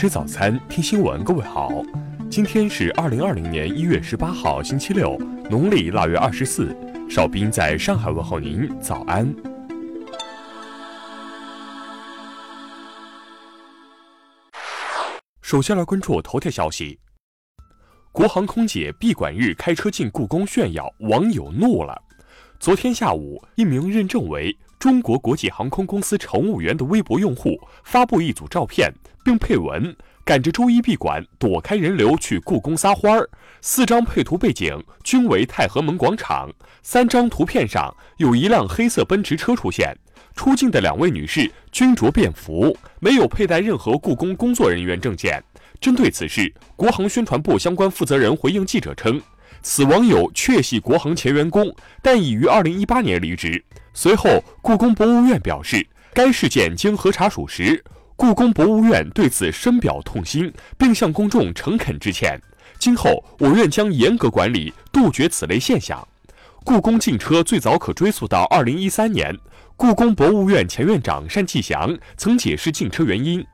吃早餐，听新闻。各位好，今天是二零二零年一月十八号，星期六，农历腊月二十四。邵斌在上海问候您，早安。首先来关注头条消息：国航空姐闭馆日开车进故宫炫耀，网友怒了。昨天下午，一名认证为中国国际航空公司乘务员的微博用户发布一组照片，并配文：“赶着周一闭馆，躲开人流去故宫撒欢儿。”四张配图背景均为太和门广场，三张图片上有一辆黑色奔驰车出现。出镜的两位女士均着便服，没有佩戴任何故宫工作人员证件。针对此事，国航宣传部相关负责人回应记者称，此网友确系国航前员工，但已于二零一八年离职。随后，故宫博物院表示，该事件经核查属实，故宫博物院对此深表痛心，并向公众诚恳致歉。今后，我院将严格管理，杜绝此类现象。故宫禁车最早可追溯到二零一三年。故宫博物院前院长单霁翔曾解释禁车原因：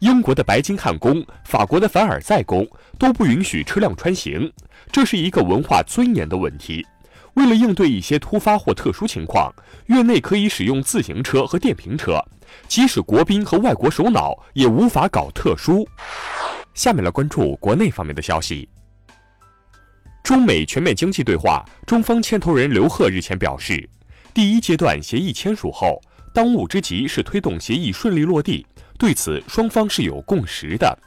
英国的白金汉宫、法国的凡尔赛宫都不允许车辆穿行，这是一个文化尊严的问题。为了应对一些突发或特殊情况，院内可以使用自行车和电瓶车，即使国宾和外国首脑也无法搞特殊。下面来关注国内方面的消息。中美全面经济对话，中方牵头人刘鹤日前表示。第一阶段协议签署后，当务之急是推动协议顺利落地，对此双方是有共识的。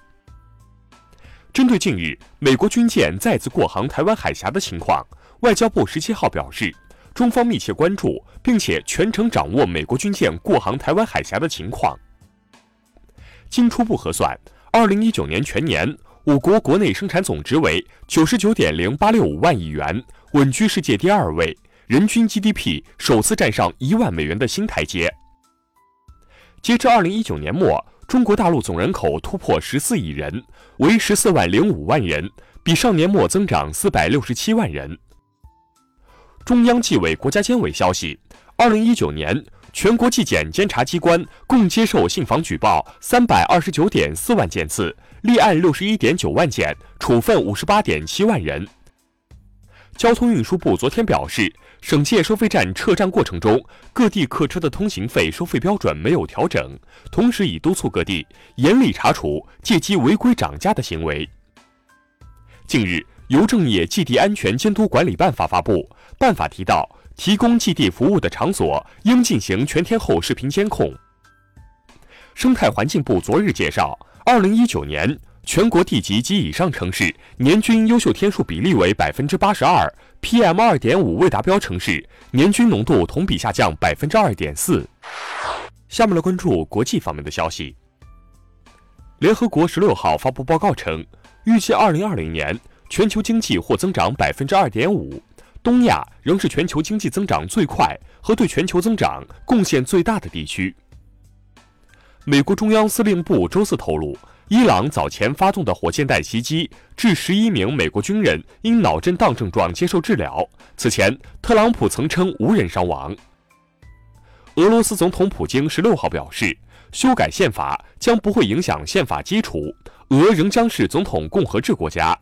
针对近日美国军舰再次过航台湾海峡的情况，外交部十七号表示，中方密切关注，并且全程掌握美国军舰过航台湾海峡的情况。经初步核算，二零一九年全年我国国内生产总值为九十九点零八六五万亿元，稳居世界第二位。人均 GDP 首次站上一万美元的新台阶。截至二零一九年末，中国大陆总人口突破十四亿人，为十四万零五万人，比上年末增长四百六十七万人。中央纪委国家监委消息，二零一九年全国纪检监察机关共接受信访举报三百二十九点四万件次，立案六十一点九万件，处分五十八点七万人。交通运输部昨天表示，省界收费站撤站过程中，各地客车的通行费收费标准没有调整，同时已督促各地严厉查处借机违规涨价的行为。近日，邮政业寄递安全监督管理办法发布，办法提到，提供寄递服务的场所应进行全天候视频监控。生态环境部昨日介绍，二零一九年。全国地级及以上城市年均优秀天数比例为百分之八十二，PM 二点五未达标城市年均浓度同比下降百分之二点四。下面来关注国际方面的消息。联合国十六号发布报告称，预计二零二零年全球经济或增长百分之二点五，东亚仍是全球经济增长最快和对全球增长贡献最大的地区。美国中央司令部周四透露。伊朗早前发动的火箭弹袭击，致十一名美国军人因脑震荡症状接受治疗。此前，特朗普曾称无人伤亡。俄罗斯总统普京十六号表示，修改宪法将不会影响宪法基础，俄仍将是总统共和制国家。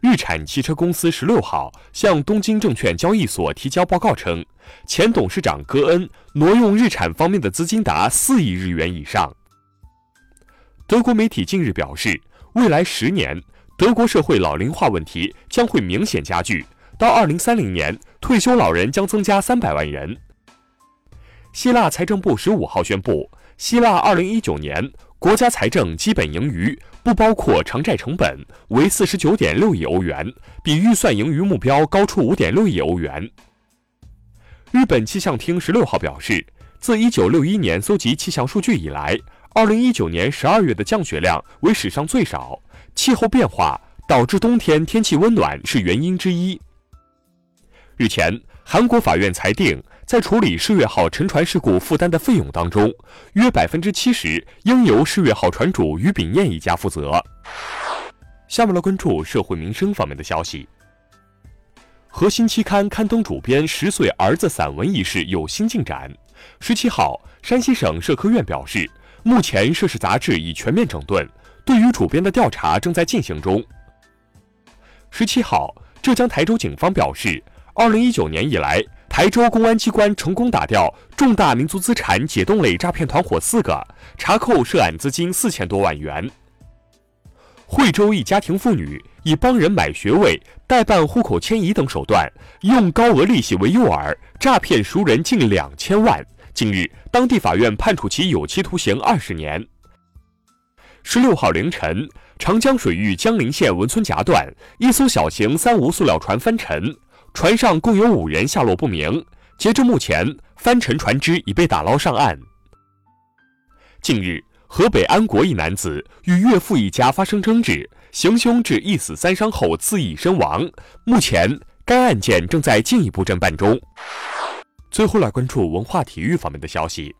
日产汽车公司十六号向东京证券交易所提交报告称，前董事长戈恩挪用日产方面的资金达四亿日元以上。德国媒体近日表示，未来十年，德国社会老龄化问题将会明显加剧。到二零三零年，退休老人将增加三百万人。希腊财政部十五号宣布，希腊二零一九年国家财政基本盈余（不包括偿债成本）为四十九点六亿欧元，比预算盈余目标高出五点六亿欧元。日本气象厅十六号表示，自一九六一年搜集气象数据以来。二零一九年十二月的降雪量为史上最少，气候变化导致冬天天气温暖是原因之一。日前，韩国法院裁定，在处理世越号沉船事故负担的费用当中，约百分之七十应由世越号船主于炳彦一家负责。下面来关注社会民生方面的消息。核心期刊刊登主编十岁儿子散文一事有新进展。十七号，山西省社科院表示。目前涉事杂志已全面整顿，对于主编的调查正在进行中。十七号，浙江台州警方表示，二零一九年以来，台州公安机关成功打掉重大民族资产解冻类诈骗团伙四个，查扣涉案资金四千多万元。惠州一家庭妇女以帮人买学位、代办户口迁移等手段，用高额利息为诱饵，诈骗熟人近两千万。近日，当地法院判处其有期徒刑二十年。十六号凌晨，长江水域江陵县文村夹段，一艘小型三无塑料船翻沉，船上共有五人下落不明。截至目前，翻沉船只已被打捞上岸。近日。河北安国一男子与岳父一家发生争执，行凶致一死三伤后自缢身亡。目前，该案件正在进一步侦办中。最后来关注文化体育方面的消息。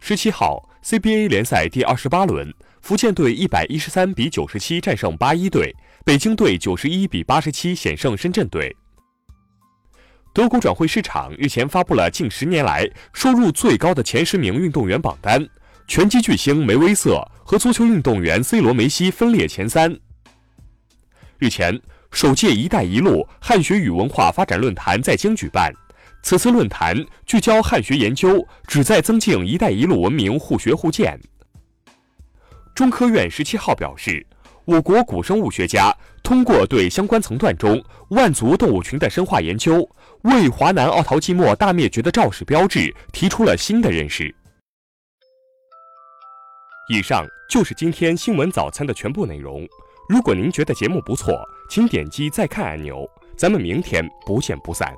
十七号，CBA 联赛第二十八轮，福建队一百一十三比九十七战胜八一队，北京队九十一比八十七险胜深圳队。德国转会市场日前发布了近十年来收入最高的前十名运动员榜单。拳击巨星梅威瑟和足球运动员 C 罗、梅西分列前三。日前，首届“一带一路”汉学与文化发展论坛在京举办。此次论坛聚焦汉学研究，旨在增进“一带一路”文明互学互鉴。中科院十七号表示，我国古生物学家通过对相关层段中万足动物群的深化研究，为华南奥陶纪末大灭绝的肇始标志提出了新的认识。以上就是今天新闻早餐的全部内容。如果您觉得节目不错，请点击再看按钮。咱们明天不见不散。